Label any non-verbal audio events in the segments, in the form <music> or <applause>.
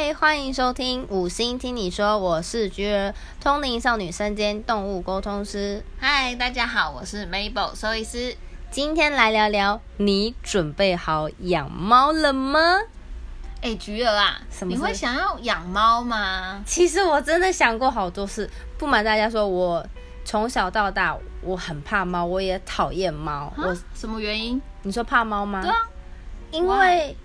嗨，欢迎收听五星听你说，我是菊儿，通灵少女身兼动物沟通师。嗨，大家好，我是 Mabel 兽医师。今天来聊聊，你准备好养猫了吗？哎，菊儿啊，什么你会想要养猫吗？其实我真的想过好多次，不瞒大家说，我从小到大我很怕猫，我也讨厌猫。我啊什么原因？你说怕猫吗？对啊，因为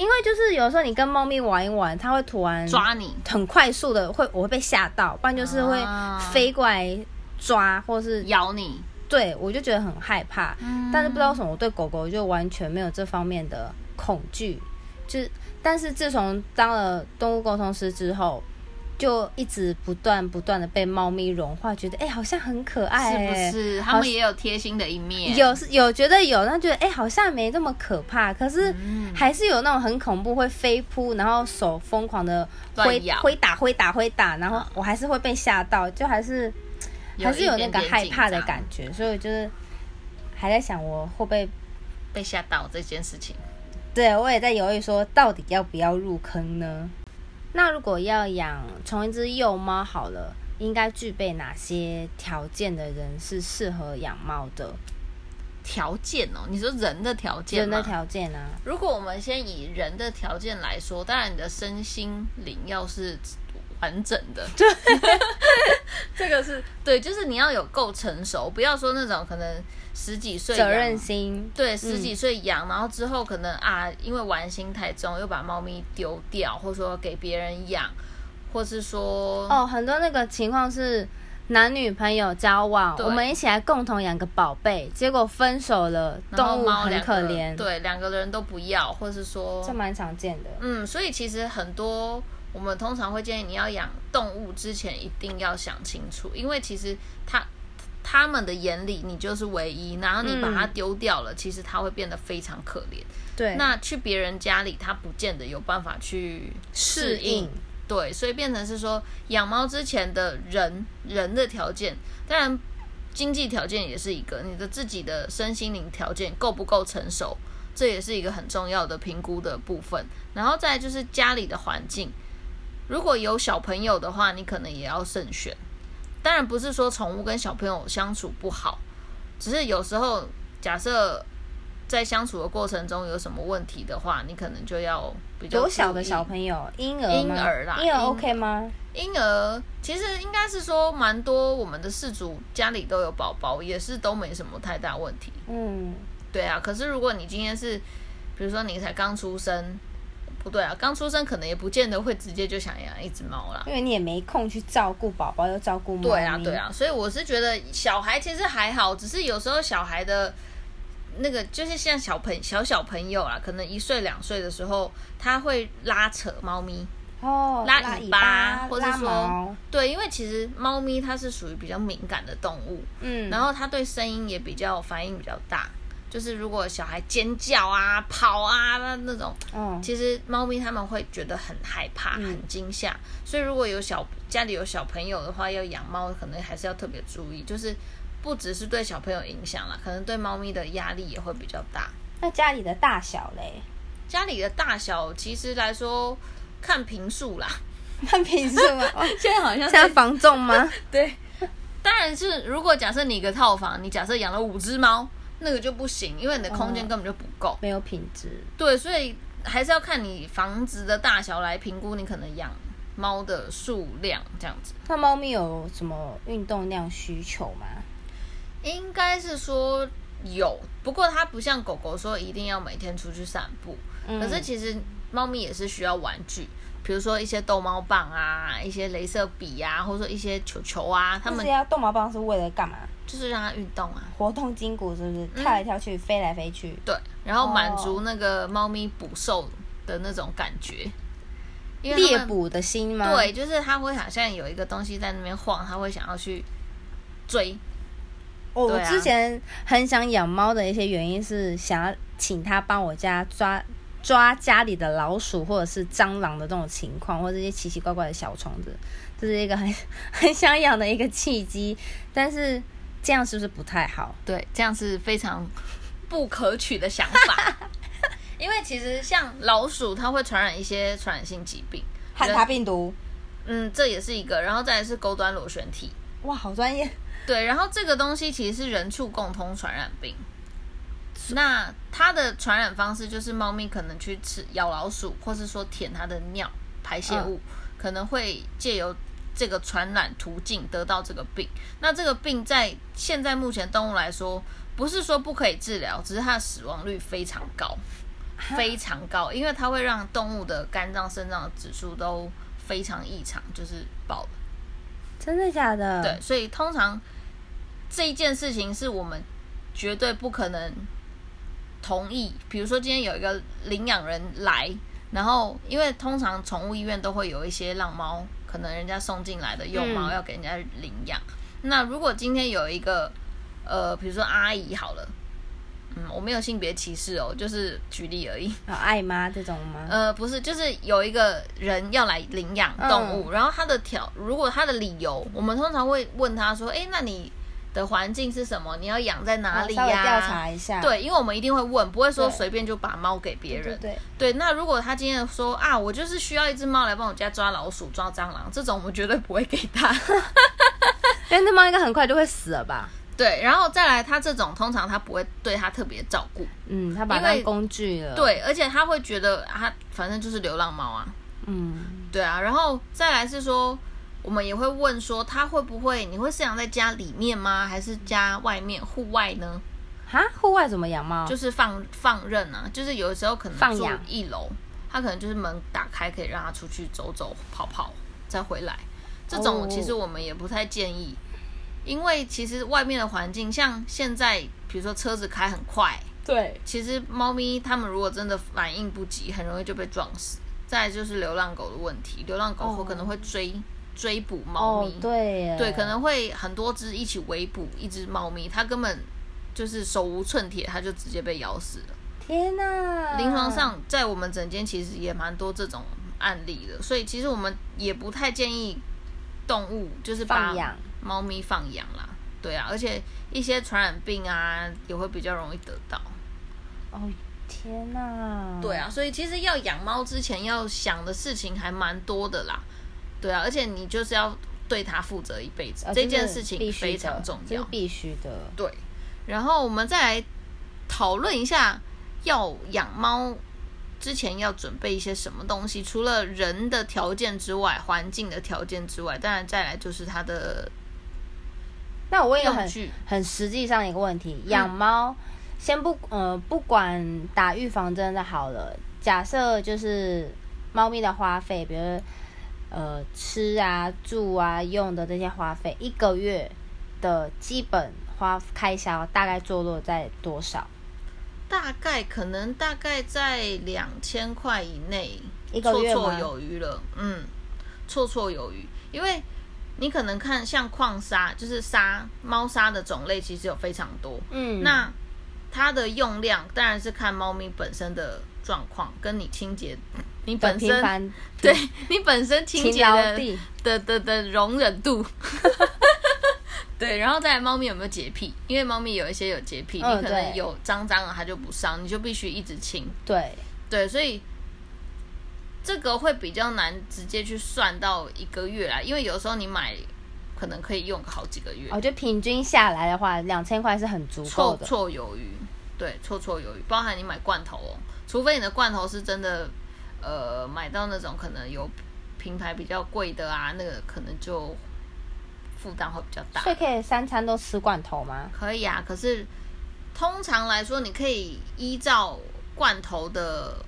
因为就是有时候你跟猫咪玩一玩，它会突然抓你。很快速的会我会被吓到，不然就是会啊飞过来抓，或是咬你。对我就觉得很害怕。嗯但是不知道为什么，我对狗狗就完全没有这方面的恐惧。就是，但是自从当了动物沟通师之后，就一直不断不断的被猫咪融化，觉得哎、好像很可爱、是哎不是？好他们也有贴心的一面。有是有觉得有，那觉得哎、好像没这么可怕，可是嗯还是有那种很恐怖，会飞扑，然后手疯狂的挥挥打挥打挥打，然后我还是会被吓到，就还是还是有那个害怕的感觉，觉，所以就是还在想我会不会，被吓到这件事情。对我也在犹豫说到底要不要入坑呢？那如果要养从一只幼猫好了，应该具备哪些条件的人是适合养猫的？条件哦，你说人的条件人的条件啊，如果我们先以人的条件来说，当然你的身心灵要是完整的，对，<laughs> 这个是对，就是你要有够成熟，不要说那种可能十几岁责任心，对，十几岁养，然后之后可能啊，因为玩心太重，又把猫咪丢掉，或者说给别人养，或是说哦，很多那个情况是男女朋友交往，我们一起来共同养个宝贝，结果分手了，动物很可怜，，对，两个人都不要，或是说这蛮常见的。嗯，所以其实很多我们通常会建议你要养动物之前一定要想清楚，因为其实它他们的眼里你就是唯一，然后你把它嗯丢掉了，其实它会变得非常可怜。对，那去别人家里，它不见得有办法去适应。对，所以变成是说，养猫之前的人人的条件，当然经济条件也是一个，你的自己的身心灵条件够不够成熟，这也是一个很重要的评估的部分。然后再来就是家里的环境，如果有小朋友的话，你可能也要慎选。当然不是说宠物跟小朋友相处不好，只是有时候假设在相处的过程中有什么问题的话，你可能就要比较多小的小朋友，婴儿婴儿啦婴儿 OK 吗？婴儿其实应该是说蛮多，我们的事主家里都有宝宝，也是都没什么太大问题。嗯，对啊，可是如果你今天是，比如说你才刚出生，不对啊，刚出生可能也不见得会直接就想养一只猫啦。因为你也没空去照顾宝宝，又照顾猫咪。对啊，对，啊，所以我是觉得小孩其实还好，只是有时候小孩的那个就是像小朋小小朋友啊，可能一岁两岁的时候，他会拉扯猫咪，哦，拉拉尾巴或者拉说，对，因为其实猫咪它是属于比较敏感的动物，嗯，然后它对声音也比较反应比较大。就是如果小孩尖叫啊、跑啊那那种，嗯，其实猫咪它们会觉得很害怕、嗯很惊吓。所以如果有小家里有小朋友的话，要养猫可能还是要特别注意，就是不只是对小朋友影响啦，可能对猫咪的压力也会比较大。那家里的大小嘞，家里的大小其实来说看平数啦，<laughs> 看平数吗？哦 <laughs> 现在好像现在房重吗？<laughs> 对，当然是如果假设你一个套房，你假设养了五只猫，那个就不行，因为你的空间哦根本就不够。没有品质。对，所以还是要看你房子的大小来评估你可能养猫的数量这样子。那猫咪有什么运动量需求吗？应该是说有，不过它不像狗狗说一定要每天出去散步，嗯可是其实猫咪也是需要玩具。比如说一些逗猫棒啊，一些镭射笔啊，或者说一些球球啊，他们它们要动毛棒是为了干嘛？就是让它运动啊。活动筋骨是不是？嗯跳来跳去，飞来飞去。对，然后满哦足那个猫咪捕兽的那种感觉，因为猎捕的心吗？对，就是它会好像有一个东西在那边晃，它会想要去追。我我之前很想养猫的一些原因是想要请它帮我家抓抓家里的老鼠或者是蟑螂的这种情况，或者一些奇奇怪怪的小虫子，这是一个很 <laughs> 很想养的一个契机。但是这样是不是不太好？对，这样是非常不可取的想法。<laughs> 因为其实像老鼠，它会传染一些传染性疾病，汉他病毒，嗯，这也是一个。然后再来是钩端螺旋体，哇，好专业。对，然后这个东西其实是人畜共通传染病。那它的传染方式就是猫咪可能去吃咬老鼠，或是说舔它的尿排泄物，可能会借由这个传染途径得到这个病。那这个病在现在目前动物来说，不是说不可以治疗，只是它的死亡率非常高，非常高，因为它会让动物的肝脏、肾脏的指数都非常异常，就是爆了。真的假的？对，所以通常这一件事情是我们绝对不可能。同意，比如说今天有一个领养人来，然后因为通常宠物医院都会有一些浪猫，可能人家送进来的幼猫要给人家领养。那如果今天有一个呃，比如说阿姨好了，嗯，我没有性别歧视哦，就是举例而已。爱妈这种吗？呃，不是，就是有一个人要来领养动物，然后他的条，如果他的理由，我们通常会问他说：“哎，那你？”的环境是什么？你要养在哪里呀？调查一下。对，因为我们一定会问，不会说随便就把猫给别人。对对。那如果他今天说啊，我就是需要一只猫来帮我家抓老鼠、抓蟑螂，这种我们绝对不会给他，<laughs> 因为那猫应该很快就会死了吧？<laughs> 对。然后再来，他这种通常他不会对他特别照顾。嗯，他把当工具了。对，而且他会觉得他反正就是流浪猫啊。嗯。对啊，然后再来是说。我们也会问说，它会不会？你会饲养在家里面吗？还是家外面户外呢？哈，户外怎么养猫？就是放放任啊，就是有的时候可能放养一楼，它可能就是门打开，可以让它出去走走跑跑，再回来。这种其实我们也不太建议，因为其实外面的环境，像现在，比如说车子开很快，对，其实猫咪它们如果真的反应不及，很容易就被撞死。再就是流浪狗的问题，流浪狗会可能会追。追捕猫咪，对对，可能会很多只一起围捕一只猫咪，它根本就是手无寸铁，它就直接被咬死了。天哪！临床上在我们诊间其实也蛮多这种案例的，所以其实我们也不太建议动物就是放养猫咪放养啦。对啊，而且一些传染病啊也会比较容易得到。哦天哪！对啊，所以其实要养猫之前要想的事情还蛮多的啦。对啊，而且你就是要对它负责一辈子，这件事情非常重要，必须的。对，然后我们再来讨论一下，要养猫之前要准备一些什么东西？除了人的条件之外，环境的条件之外，当然再来就是它的。那我问一个很很实际上一个问题：养猫，先不呃不管打预防针的好了，假设就是猫咪的花费，比如。呃，吃啊、住啊、用的这些花费，一个月的基本花开销大概坐落在多少？大概可能大概在两千块以内，一个月绰绰有余了。嗯，绰绰有余，因为你可能看像矿砂，就是沙猫砂的种类其实有非常多。嗯，那它的用量当然是看猫咪本身的状况，跟你清洁。你本身 <laughs> 对你本身清洁的的的的容忍度，<laughs> 对，然后再来猫咪有没有洁癖？因为猫咪有一些有洁癖，你可能有脏脏了它就不上，你就必须一直清。对对，所以这个会比较难直接去算到一个月来，因为有时候你买可能可以用个好几个月。我觉得平均下来的话，两千块是很足够的，绰绰有余。对，绰绰有余，包含你买罐头哦，除非你的罐头是真的。呃，买到那种可能有品牌比较贵的啊，那个可能就负担会比较大。所以可以三餐都吃罐头吗？可以啊，可是通常来说，你可以依照罐头的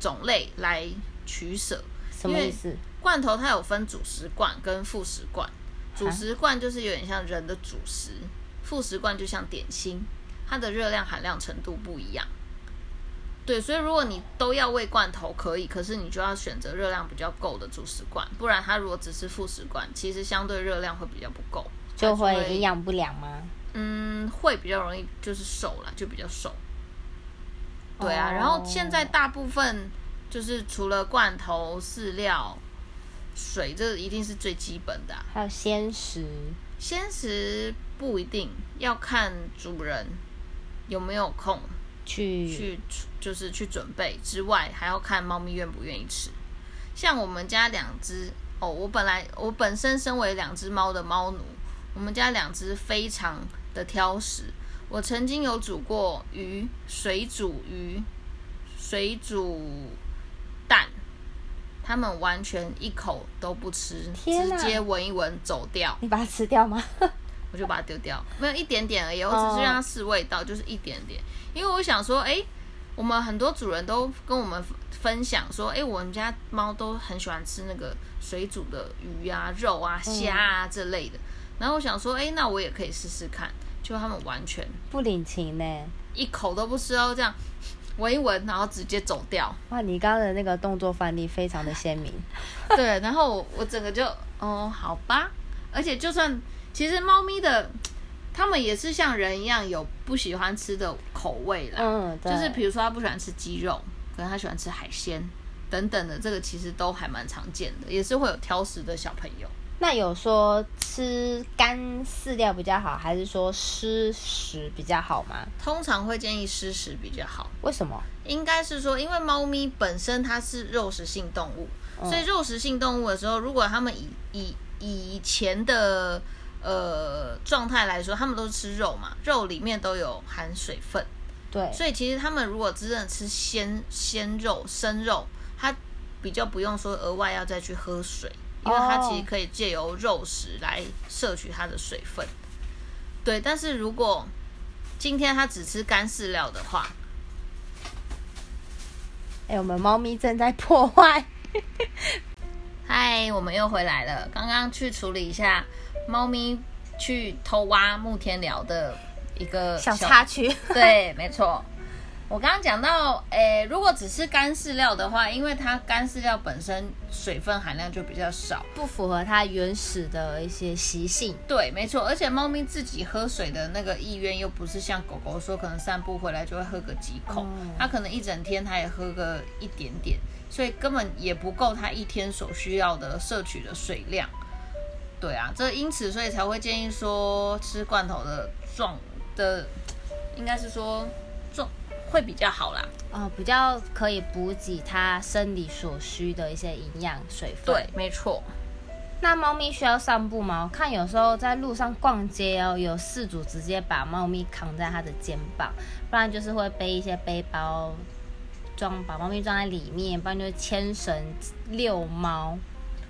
种类来取舍。什么意思？罐头它有分主食罐跟副食罐，主食罐就是有点像人的主食，副食罐就像点心，它的热量含量程度不一样。对，所以如果你都要喂罐头可以，可是你就要选择热量比较够的主食罐，不然它如果只是副食罐，其实相对热量会比较不够，就会营养不良吗？嗯，会比较容易就是瘦了，就比较瘦。对啊，然后现在大部分就是除了罐头、饲料、水，这一定是最基本的。还有鲜食，鲜食不一定要看主人有没有空。去去就是去准备之外，还要看猫咪愿不愿意吃。像我们家两只哦，我本来我本身身为两只猫的猫奴，我们家两只非常的挑食。我曾经有煮过鱼，水煮鱼，水煮蛋，它们完全一口都不吃，直接闻一闻走掉。你把它吃掉吗？<laughs> 我就把它丢掉，没有一点点而已，我只是让它试味道，就是一点点。因为我想说，哎，我们很多主人都跟我们分享说，哎，我们家猫都很喜欢吃那个水煮的鱼啊、肉啊、虾啊这类的。然后我想说，哎，那我也可以试试看。就他们完全不领情呢，一口都不吃哦，这样闻一闻，然后直接走掉。哇，你刚刚的那个动作范例非常的鲜明。<laughs> 对，然后我我整个就哦，好吧。而且就算其实猫咪的，它们也是像人一样有不喜欢吃的口味啦。嗯，对就是比如说它不喜欢吃鸡肉，可能它喜欢吃海鲜等等的，这个其实都还蛮常见的，也是会有挑食的小朋友。那有说吃干饲料比较好，还是说湿食比较好吗？通常会建议湿食比较好，为什么？应该是说，因为猫咪本身它是肉食性动物，所以肉食性动物的时候，如果它们以以以前的呃状态来说，它们都是吃肉嘛，肉里面都有含水分，对，所以其实它们如果真正吃鲜鲜肉、生肉，它比较不用说额外要再去喝水，因为它其实可以借由肉食来摄取它的水分。对，但是如果今天它只吃干饲料的话，哎、我们猫咪正在破坏。嗨，我们又回来了。刚刚去处理一下猫咪去偷挖木天聊的一个小插曲，对，没错。我刚刚讲到，诶，如果只是干饲料的话，因为它干饲料本身水分含量就比较少，不符合它原始的一些习性。对，没错。而且猫咪自己喝水的那个意愿又不是像狗狗说，可能散步回来就会喝个几口，嗯它可能一整天它也喝个一点点，所以根本也不够它一天所需要的摄取的水量。对啊，这因此所以才会建议说吃罐头的状的，应该是说状会比较好啦。哦，比较可以补给它生理所需的一些营养水分。对，，没错。那猫咪需要散步吗？我看有时候在路上逛街哦，有饲主直接把猫咪扛在他的肩膀，不然就是会背一些背包装，把猫咪装在里面，不然就是牵绳遛猫。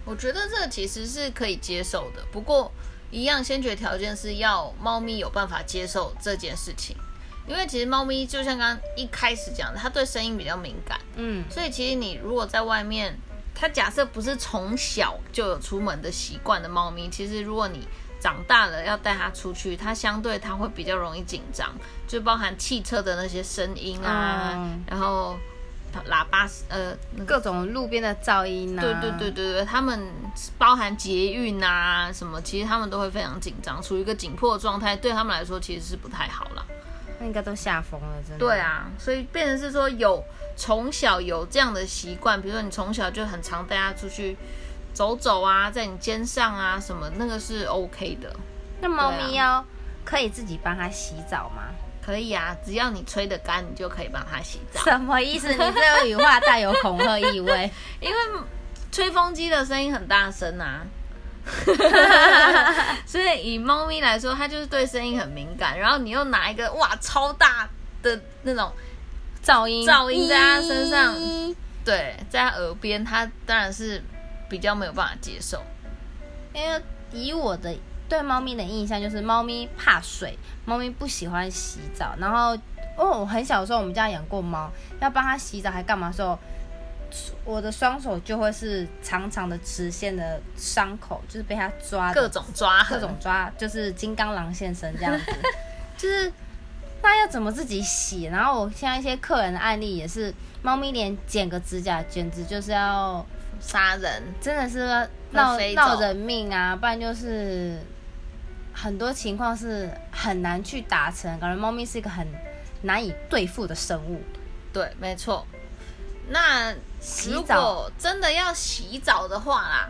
我觉得这个其实是可以接受的，不过一样先决条件是要猫咪有办法接受这件事情，因为其实猫咪就像刚刚一开始讲的，它对声音比较敏感，嗯，所以其实你如果在外面，它假设不是从小就有出门的习惯的猫咪，其实如果你长大了要带它出去，它相对它会比较容易紧张，就包含汽车的那些声音啊，嗯然后喇叭呃那个各种路边的噪音啊。对对对对对，它们包含捷运啊什么，其实它们都会非常紧张，处于一个紧迫的状态，对他们来说其实是不太好啦。那应该都吓疯了，真的。对，啊，所以变成是说有从小有这样的习惯，比如说你从小就很常带它出去走走啊，在你肩上啊什么，那个是 OK 的，那猫咪要可以自己帮它洗澡吗？可以啊，只要你吹得干，你就可以帮它洗澡。什么意思？你这个语话带有恐吓意味。<laughs> 因为吹风机的声音很大声啊，<laughs> 所以以猫咪来说，它就是对声音很敏感。然后你又拿一个哇超大的那种，噪音，噪音在它身上对，在它耳边，它当然是比较没有办法接受。因为以我的对猫咪的印象，就是猫咪怕水，猫咪不喜欢洗澡。然后，哦，我很小的时候我们家养过猫，要帮它洗澡还干嘛的时候，我的双手就会是长长的直线的伤口，就是被它抓各种抓，各种抓，就是金刚狼现身这样子，<laughs> 就是那要怎么自己洗？然后我像一些客人的案例也是，猫咪连剪个指甲，简直就是要杀人。真的是闹闹人命啊，不然就是很多情况是很难去达成，感觉猫咪是一个很难以对付的生物。对，没错。那如果真的要洗澡的话啦，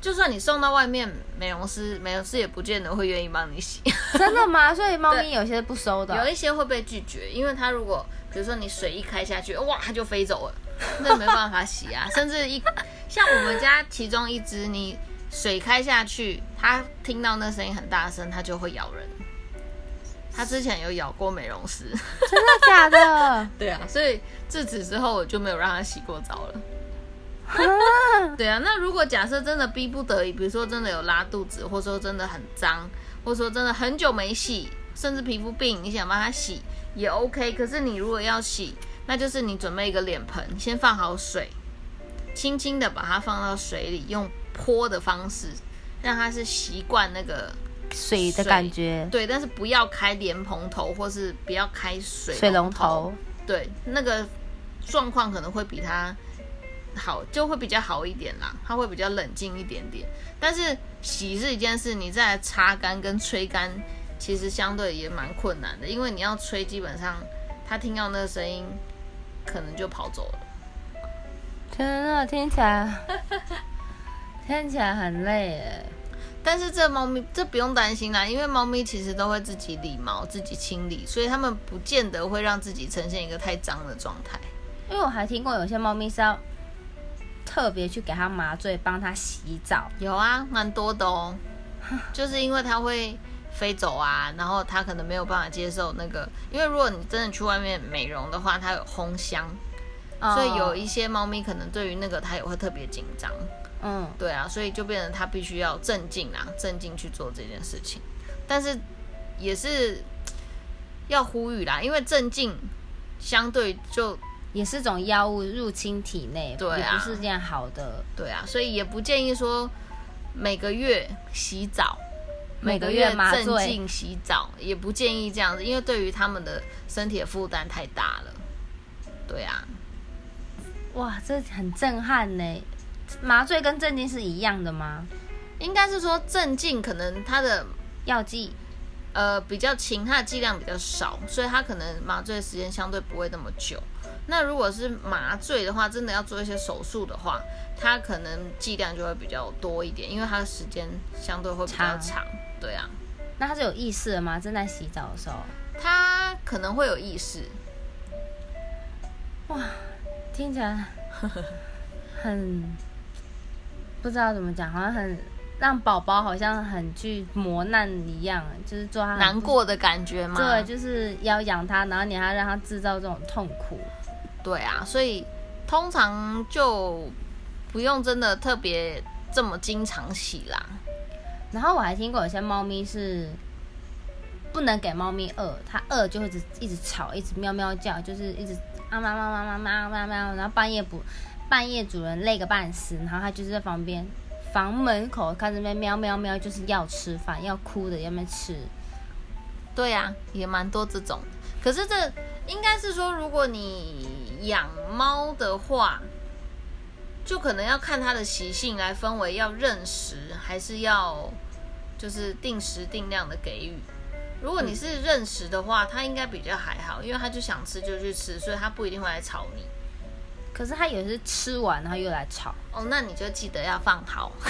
就算你送到外面，美容师美容师也不见得会愿意帮你洗。<laughs> 真的吗？<laughs> 所以猫咪有些不收的。有一些会被拒绝，因为它如果比如说你水一开下去，哇，它就飞走了，<laughs> 那没办法洗啊。甚至一像我们家其中一只，你水开下去，它听到那声音很大声，它就会咬人。它之前有咬过美容师，<laughs> 真的假的？<laughs> 对啊，所以自此之后我就没有让他洗过澡了。<laughs> 对啊，那如果假设真的逼不得已，比如说真的有拉肚子，或者说真的很脏，或者说真的很久没洗，甚至皮肤病，你想帮他洗也 OK。可是你如果要洗，那就是你准备一个脸盆，先放好水，轻轻的把它放到水里，用泼的方式，让它是习惯那个水的感觉。对，但是不要开莲蓬头，或是不要开水水龙头。对，那个状况可能会比它。好就会比较好一点啦，它会比较冷静一点点。但是洗是一件事，你再擦干跟吹干，其实相对也蛮困难的，因为你要吹，基本上它听到那个声音，可能就跑走了。天啊，听起来 <laughs> 听起来很累诶。但是这猫咪这不用担心啦，因为猫咪其实都会自己理毛、自己清理，所以它们不见得会让自己呈现一个太脏的状态。因为我还听过有些猫咪是要。特别去给它麻醉，帮它洗澡，有啊，蛮多的哦。<laughs> 就是因为它会飞走啊，然后它可能没有办法接受那个，因为如果你真的去外面美容的话，它有烘箱，所以有一些猫咪可能对于那个它也会特别紧张。嗯，对啊，所以就变成他必须要镇静啊，镇静去做这件事情。但是也是要呼吁啦，因为镇静相对就。也是种药物入侵体内，对啊，不是件好的，对啊，所以也不建议说每个月洗澡，每个月镇静洗澡，也不建议这样子，因为对于他们的身体的负担太大了，对啊，哇，这很震撼呢。麻醉跟镇静是一样的吗？应该是说镇静可能它的药剂呃比较轻，它的剂量比较少，所以它可能麻醉的时间相对不会那么久。那如果是麻醉的话，真的要做一些手术的话，它可能剂量就会比较多一点，因为它的时间相对会比较长。对啊，那它是有意识的吗？正在洗澡的时候，它可能会有意识。哇，听起来很不知道怎么讲，好像很让宝宝好像很去磨难一样，就是做他难过的感觉嘛？对，就是要养他，然后你还让他制造这种痛苦。对啊，所以通常就不用真的特别这么经常洗啦。然后我还听过有些猫咪是不能给猫咪饿，它饿就会一直一直吵，一直喵喵叫，就是一直啊喵喵喵喵喵喵喵，然后半夜不半夜主人累个半死，然后它就是在旁边房门口开始喵喵喵喵，就是要吃饭要哭的要没吃。对呀，也蛮多这种。可是这应该是说，如果你养猫的话，就可能要看它的习性来分为要认食，还是要就是定时定量的给予。如果你是认食的话，它应该比较还好，因为它就想吃就去吃，所以它不一定会来吵你。可是他也是吃完然后又来吵哦，那你就记得要放好。<laughs> <laughs>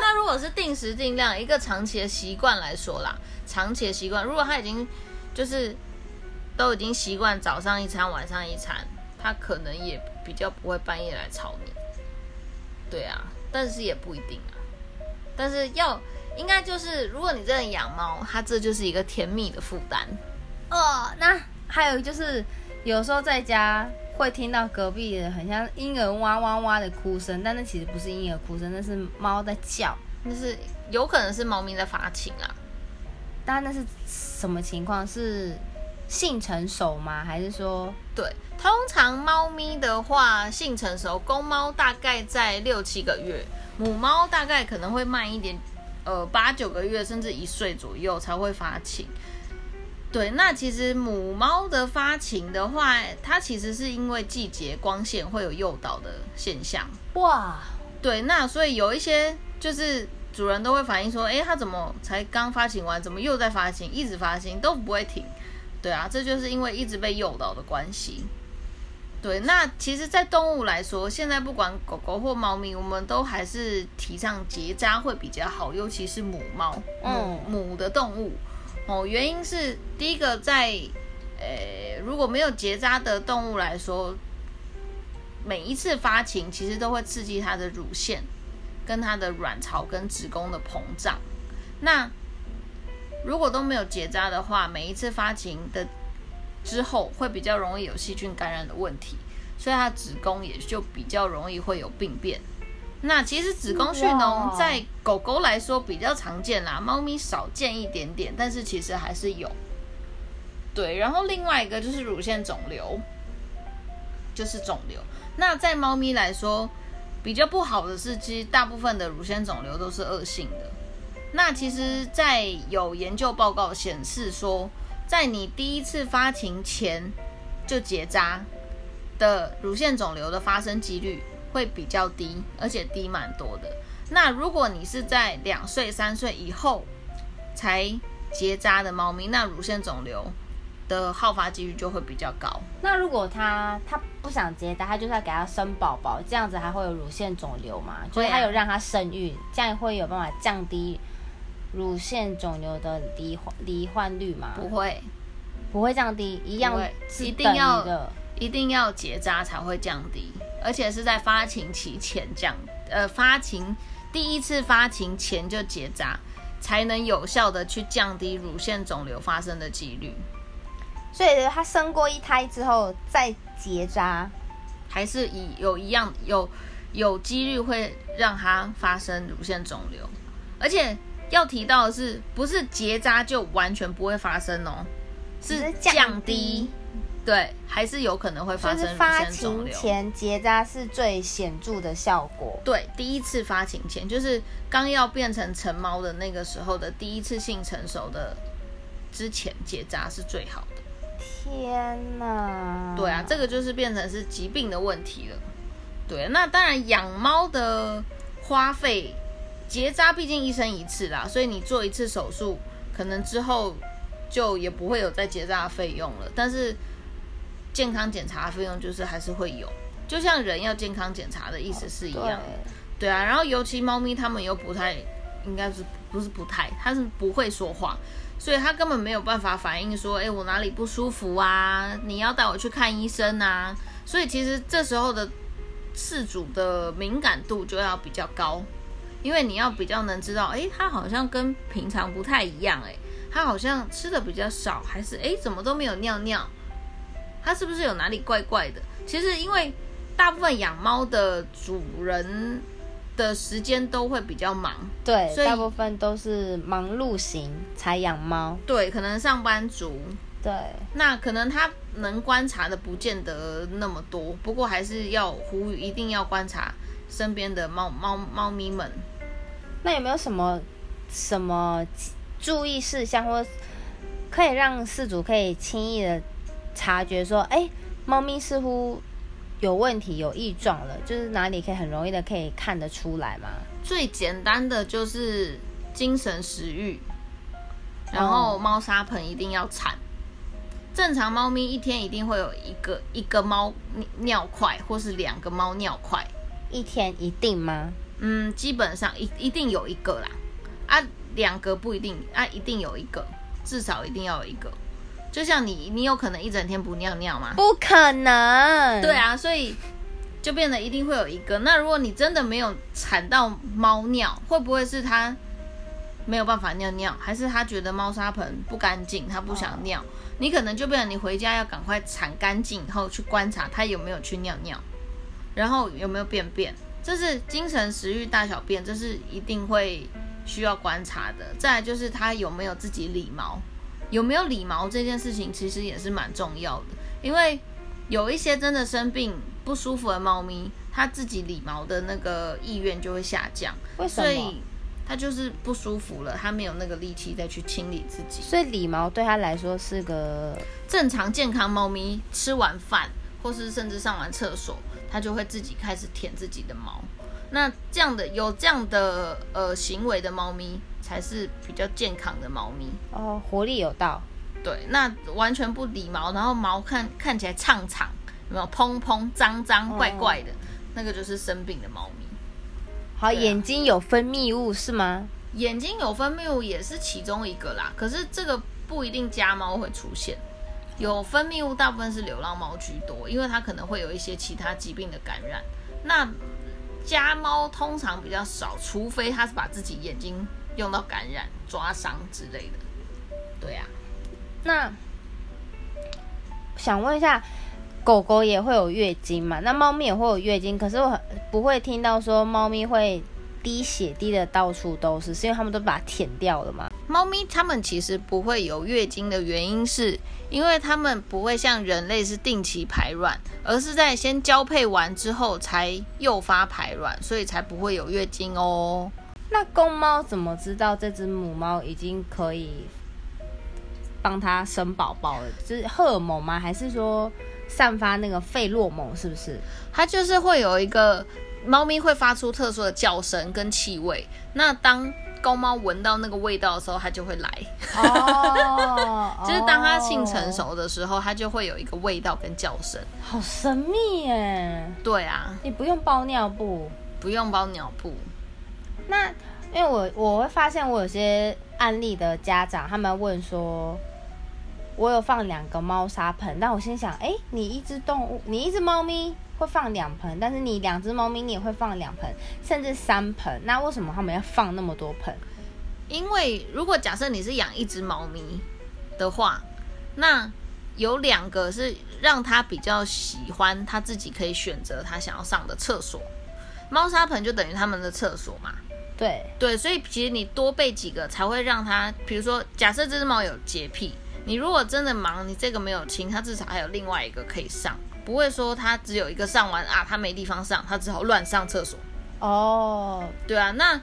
那如果是定时定量，一个长期的习惯来说啦，长期的习惯，如果他已经就是都已经习惯早上一餐，晚上一餐，他可能也比较不会半夜来吵你。对啊，但是也不一定啊。但是要应该就是，如果你真的养猫，它这就是一个甜蜜的负担。哦，那还有就是有时候在家会听到隔壁的很像婴儿哇哇哇的哭声，但那其实不是婴儿哭声，那是猫在叫，那是有可能是猫咪在发情啊。但那是什么情况？是性成熟吗？还是说，对，通常猫咪的话，性成熟，公猫大概在六七个月，母猫大概可能会慢一点，呃，八九个月甚至一岁左右才会发情。对，那其实母猫的发情的话，它其实是因为季节光线会有诱导的现象。哇，对，那所以有一些就是。主人都会反映说：“哎，它怎么才刚发情完，怎么又在发情，一直发情都不会停。”对啊，这就是因为一直被诱导的关系。对，那其实，在动物来说，现在不管狗狗或猫咪，我们都还是提倡结扎会比较好，尤其是母猫，母嗯母的动物。哦，原因是第一个在，呃，如果没有结扎的动物来说，每一次发情其实都会刺激它的乳腺、跟它的卵巢跟子宫的膨胀。那如果都没有结扎的话，每一次发情的之后会比较容易有细菌感染的问题，所以它子宫也就比较容易会有病变。那其实子宫蓄脓在狗狗来说比较常见啦，猫咪少见一点点，但是其实还是有。对，然后另外一个就是乳腺肿瘤，就是肿瘤。那在猫咪来说，比较不好的是，其实大部分的乳腺肿瘤都是恶性的。那其实，在有研究报告显示说，在你第一次发情前就结扎的乳腺肿瘤的发生几率会比较低，而且低蛮多的。那如果你是在两岁、三岁以后才结扎的猫咪，那乳腺肿瘤的好发几率就会比较高。那如果它它不想结扎，它就是要给它生宝宝，这样子还会有乳腺肿瘤吗？就是会啊他有让它生育，这样会有办法降低乳腺肿瘤的罹患罹患率吗？不会，不会降低，一样一定要。一定要结扎才会降低，而且是在发情期前降，呃，发情第一次发情前就结扎，才能有效的去降低乳腺肿瘤发生的几率。所以她生过一胎之后再结扎，还是以有一样有有几率会让她发生乳腺肿瘤，而且要提到的是，不是结扎就完全不会发生哦，是降低，对，还是有可能会发生乳就是发腺肿瘤。情前结扎是最显著的效果。对，第一次发情前，就是刚要变成成猫的那个时候的第一次性成熟的之前结扎是最好的。天哪！对啊，这个就是变成是疾病的问题了。对，那当然养猫的花费，结扎毕竟一生一次啦，所以你做一次手术，可能之后就也不会有再结扎的费用了。但是健康检查的费用就是还是会有，就像人要健康检查的意思是一样的。对对啊，然后尤其猫咪它们又不太，应该是不是不太，它是不会说话，所以它根本没有办法反映说，哎，我哪里不舒服啊？你要带我去看医生啊。所以其实这时候的饲主的敏感度就要比较高，因为你要比较能知道，哎，它好像跟平常不太一样，哎，它好像吃的比较少，还是哎怎么都没有尿尿，它是不是有哪里怪怪的？其实因为大部分养猫的主人的时间都会比较忙，对，所以大部分都是忙碌型才养猫。对，可能上班族，对，那可能他能观察的不见得那么多，不过还是要呼吁，一定要观察身边的猫猫猫咪们。那有没有什么什么注意事项，或可以让饲主可以轻易的察觉说，哎，猫咪似乎有问题、有异状了，就是哪里可以很容易的可以看得出来吗？最简单的就是精神食欲，然后哦猫砂盆一定要铲。正常猫咪一天一定会有一个一个猫尿块，或是两个猫尿块。一天一定吗？嗯，基本上一一定有一个啦，啊，两个不一定，啊，一定有一个，至少一定要有一个。就像你，你有可能一整天不尿尿吗？不可能。对，啊，所以就变得一定会有一个。那如果你真的没有铲到猫尿，会不会是它没有办法尿尿，还是它觉得猫砂盆不干净，它不想尿？你可能就变成你回家要赶快铲干净以后去观察它有没有去尿尿，然后有没有便便，这是精神食欲大小便，这是一定会需要观察的。再来就是它有没有自己理毛，有没有理毛这件事情其实也是蛮重要的，因为有一些真的生病不舒服的猫咪，它自己理毛的那个意愿就会下降，为什么所以？它就是不舒服了，它没有那个力气再去清理自己。所以理毛对它来说是个正常健康猫咪吃完饭，或是甚至上完厕所，它就会自己开始舔自己的毛。那这样的有这样的呃行为的猫咪，才是比较健康的猫咪。哦，活力有道。对，那完全不理毛，然后毛看看起来畅长，有没有砰砰脏脏哦怪怪的，那个就是生病的猫咪。好，啊眼睛有分泌物是吗？眼睛有分泌物也是其中一个啦，可是这个不一定家猫会出现。有分泌物大部分是流浪猫居多，因为它可能会有一些其他疾病的感染。那家猫通常比较少，除非它是把自己眼睛用到感染、抓伤之类的。对啊，那想问一下，狗狗也会有月经嘛？那猫咪也会有月经，可是我很不会听到说猫咪会滴血滴的到处都是，是因为它们都把它舔掉了嘛？猫咪它们其实不会有月经的原因是，因为它们不会像人类是定期排卵，而是在先交配完之后才诱发排卵，所以才不会有月经哦。那公猫怎么知道这只母猫已经可以帮它生宝宝了？是荷尔蒙吗？还是说散发那个费洛蒙？是不是？它就是会有一个猫咪会发出特殊的叫声跟气味，那当公猫闻到那个味道的时候，它就会来。哦 <laughs> 就是当它性成，熟的时候，它就会有一个味道跟叫声。好神秘耶！对啊，你不用包尿布。不用包尿布。那因为我我会发现我有些案例的家长，他们问说，我有放两个猫砂盆，但我心想，哎，你一只动物，你一只猫咪会放两盆，但是你两只猫咪你也会放两盆，甚至三盆，那为什么他们要放那么多盆？因为如果假设你是养一只猫咪的话，那有两个是让它比较喜欢，它自己可以选择它想要上的厕所。猫砂盆就等于他们的厕所嘛，对，对，所以其实你多备几个才会让它，比如说假设这只猫有洁癖，你如果真的忙，你这个没有清，它至少还有另外一个可以上，不会说它只有一个上完啊，它没地方上，它只好乱上厕所。哦，对啊，那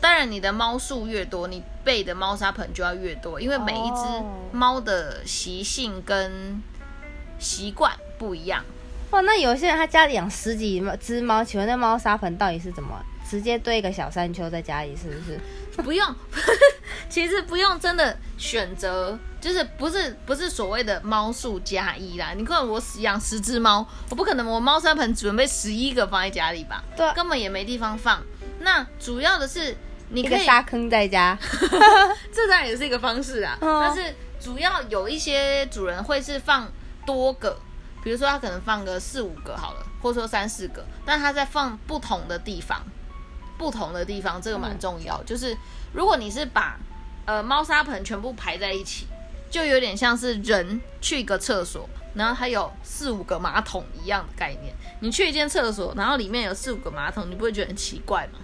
当然你的猫数越多，你备的猫砂盆就要越多，因为每一只哦猫的习性跟习惯不一样。哇，那有些人他家里养十几只猫，请问那猫砂盆到底是怎么？直接堆一个小山丘在家里，是不是？<laughs> 不用，<laughs> 其实不用真的选择，就是不是不是所谓的猫数加一啦。你看我养十只猫，我不可能我猫砂盆准备十一个放在家里吧？对啊根本也没地方放。那主要的是你可以沙坑在家。<laughs> 这当然也是一个方式啊，哦但是主要有一些主人会是放多个，比如说他可能放个四五个好了，或者说三四个，但他在放不同的地方，不同的地方这个蛮重要。就是如果你是把呃猫砂盆全部排在一起，就有点像是人去一个厕所，然后它有四五个马桶一样的概念。你去一间厕所，然后里面有四五个马桶，你不会觉得很奇怪吗？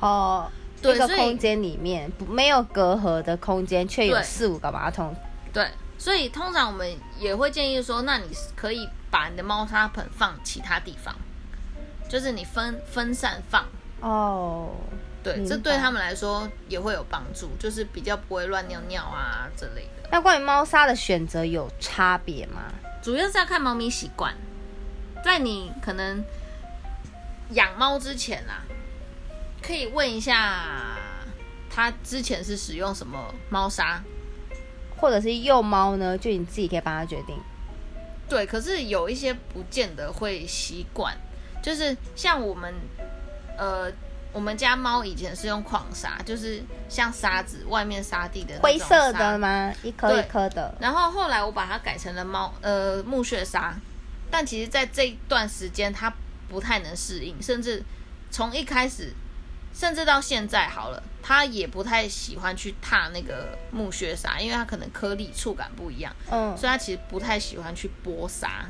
哦，一个对所以空间里面没有隔阂的空间，却有四五个马桶。对，所以通常我们也会建议说，那你可以把你的猫砂盆放其他地方，就是你分分散放。哦，对，这对他们来说也会有帮助，就是比较不会乱尿尿啊之类的。那关于猫砂的选择有差别吗？主要是要看猫咪习惯，在你可能养猫之前啊，可以问一下它之前是使用什么猫砂。或者是幼猫呢？就你自己可以帮它决定。对，可是有一些不见得会习惯，就是像我们，呃，我们家猫以前是用矿砂，就是像沙子外面沙地的那种灰色的吗？一颗一颗的。然后后来我把它改成了猫呃木屑沙，但其实在这一段时间它不太能适应，甚至从一开始，甚至到现在好了，它也不太喜欢去踏那个木屑沙，因为它可能颗粒触感不一样，嗯，所以它其实不太喜欢去剥沙。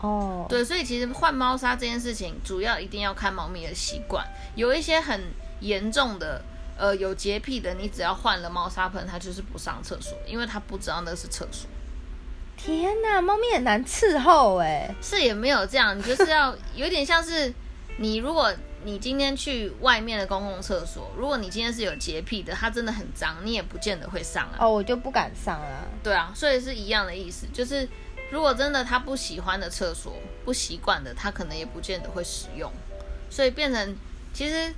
哦，对，所以其实换猫砂这件事情，主要一定要看猫咪的习惯。有一些很严重的，呃，有洁癖的，你只要换了猫砂盆，它就是不上厕所，因为它不知道那是厕所。天哪，猫咪很难伺候哎。是也没有这样，你就是要有点像是你，如果你今天去外面的公共厕所，如果你今天是有洁癖的，它真的很脏，你也不见得会上啊。哦，我就不敢上啊。对啊，所以是一样的意思，就是如果真的他不喜欢的厕所、不习惯的，他可能也不见得会使用，所以变成其实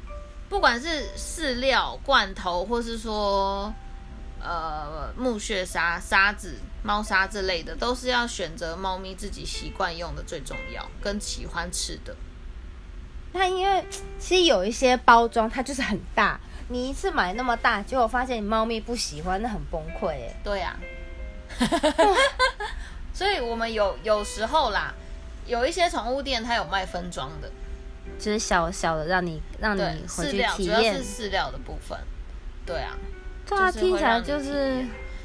不管是饲料、罐头，或是说呃木屑沙、沙子、猫砂之类的，都是要选择猫咪自己习惯用的最重要，跟喜欢吃的。那因为其实有一些包装它就是很大，你一次买那么大，结果发现你猫咪不喜欢，那很崩溃哎。对呀、<laughs> 所以我们有有时候啦，有一些宠物店它有卖分装的，就是小小的让你让你对，回去体验主要是。饲料的部分。对啊，对啊，就是听起来就是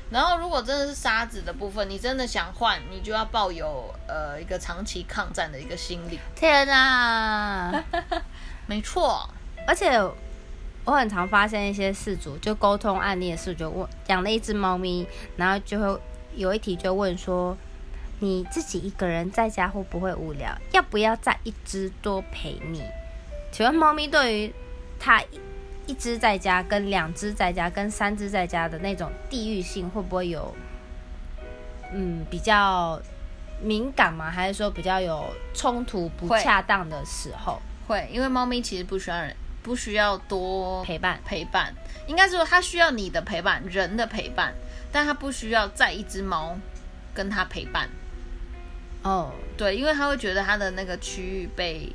然后如果真的是沙子的部分，你真的想换，你就要抱有呃一个长期抗战的一个心理。天哪！<laughs> 没错，而且我很常发现一些事主就沟通案例的事主就问养了一只猫咪，然后就会有一题就问说。你自己一个人在家会不会无聊？要不要再一只多陪你？请问猫咪对于它一一只在家、跟两只在家、跟三只在家的那种地域性，会不会有嗯比较敏感吗？还是说比较有冲突不恰当的时候会，因为猫咪其实不需要人，不需要多陪伴？陪伴，应该说它需要你的陪伴，人的陪伴，但它不需要再一只猫跟它陪伴。哦，对，因为他会觉得他的那个区域被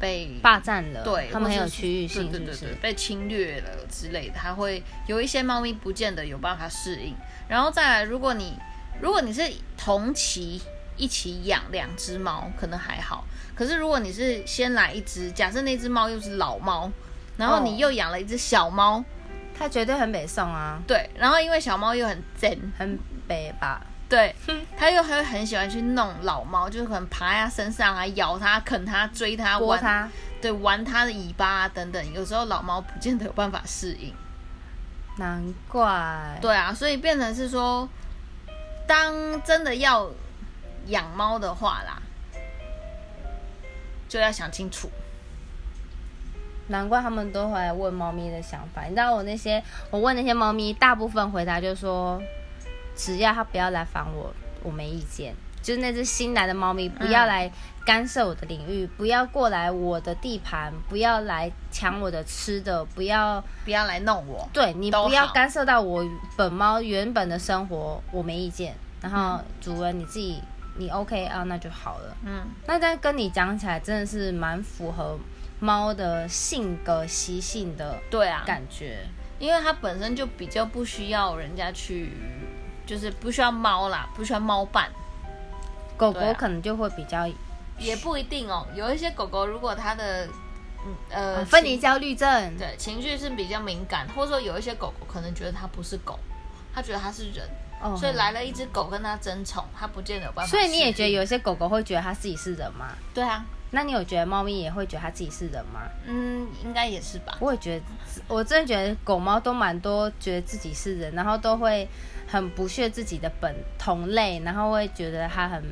被霸占了，对，他们很有区域性，是对对？被侵略了之类的，他会有一些猫咪不见得有办法适应。然后再来，如果你如果你是同期一起养两只猫，可能还好。可是如果你是先来一只，假设那只猫又是老猫，然后哦你又养了一只小猫，它绝对很北宋啊，对，然后因为小猫又很贱，很北吧？对，<laughs> 他又还会很喜欢去弄老猫，就是可能爬在它身上啊，咬它、啃它、追它、玩它，对，玩它的尾巴啊等等，有时候老猫不见得有办法适应。难怪。对啊，所以变成是说，当真的要养猫的话啦，就要想清楚。难怪他们都会来问猫咪的想法。你知道我那些，我问那些猫咪，大部分回答就说，只要它不要来烦我，我没意见。就是那只新来的猫咪，不要来干涉我的领域，不要过来我的地盘，不要来抢我的吃的，不要不要来弄我。对你不要干涉到我本猫原本的生活，我没意见。然后主人你自己你 OK 啊，那就好了。嗯，那但跟你讲起来，真的是蛮符合猫的性格习性的对啊，感觉。因为它本身就比较不需要人家去，就是不需要猫啦，不需要猫伴，狗狗可能就会比较也不一定哦。有一些狗狗如果它的嗯呃呃分离焦虑症，对情绪是比较敏感，或者说有一些狗狗可能觉得它不是狗，它觉得它是人，哦所以来了一只狗跟它争宠，它不见得有办法。所以你也觉得有些狗狗会觉得它自己是人吗？对啊，那你有觉得猫咪也会觉得它自己是人吗？嗯，应该也是吧。我也觉得，我真的觉得狗猫都蛮多觉得自己是人，然后都会很不屑自己的本同类，然后会觉得它很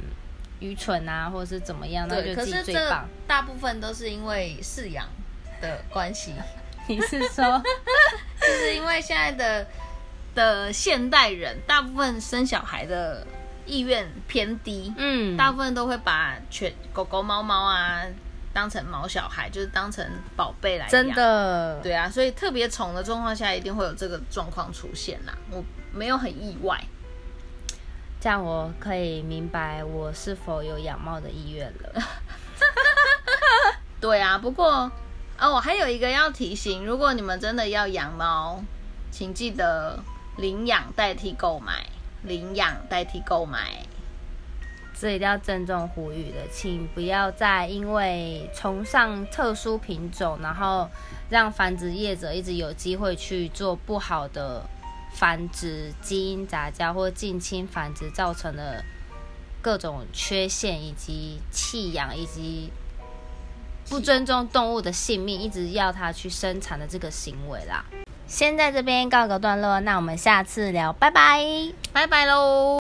愚蠢啊，或者是怎么样，然后对，觉得自可是这己最棒。大部分都是因为饲养的关系，你是说，<laughs> <laughs> 就是因为现在的的现代人，大部分生小孩的意愿偏低，嗯，大部分都会把犬狗狗、猫猫啊当成毛小孩，就是当成宝贝来养。真的，对啊，所以特别宠的状况下，一定会有这个状况出现啦。我没有很意外。这样我可以明白我是否有养猫的意愿了。<laughs> 对啊，不过啊，我还有一个要提醒，如果你们真的要养猫，请记得领养代替购买，领养代替购买。这一定要郑重呼吁的，请不要再因为崇尚特殊品种，然后让繁殖业者一直有机会去做不好的繁殖、基因杂交或近亲繁殖，造成的各种缺陷以及弃养以及不尊重动物的性命，一直要它去生产的这个行为啦。先在这边告个段落，那我们下次聊，拜拜。拜拜喽。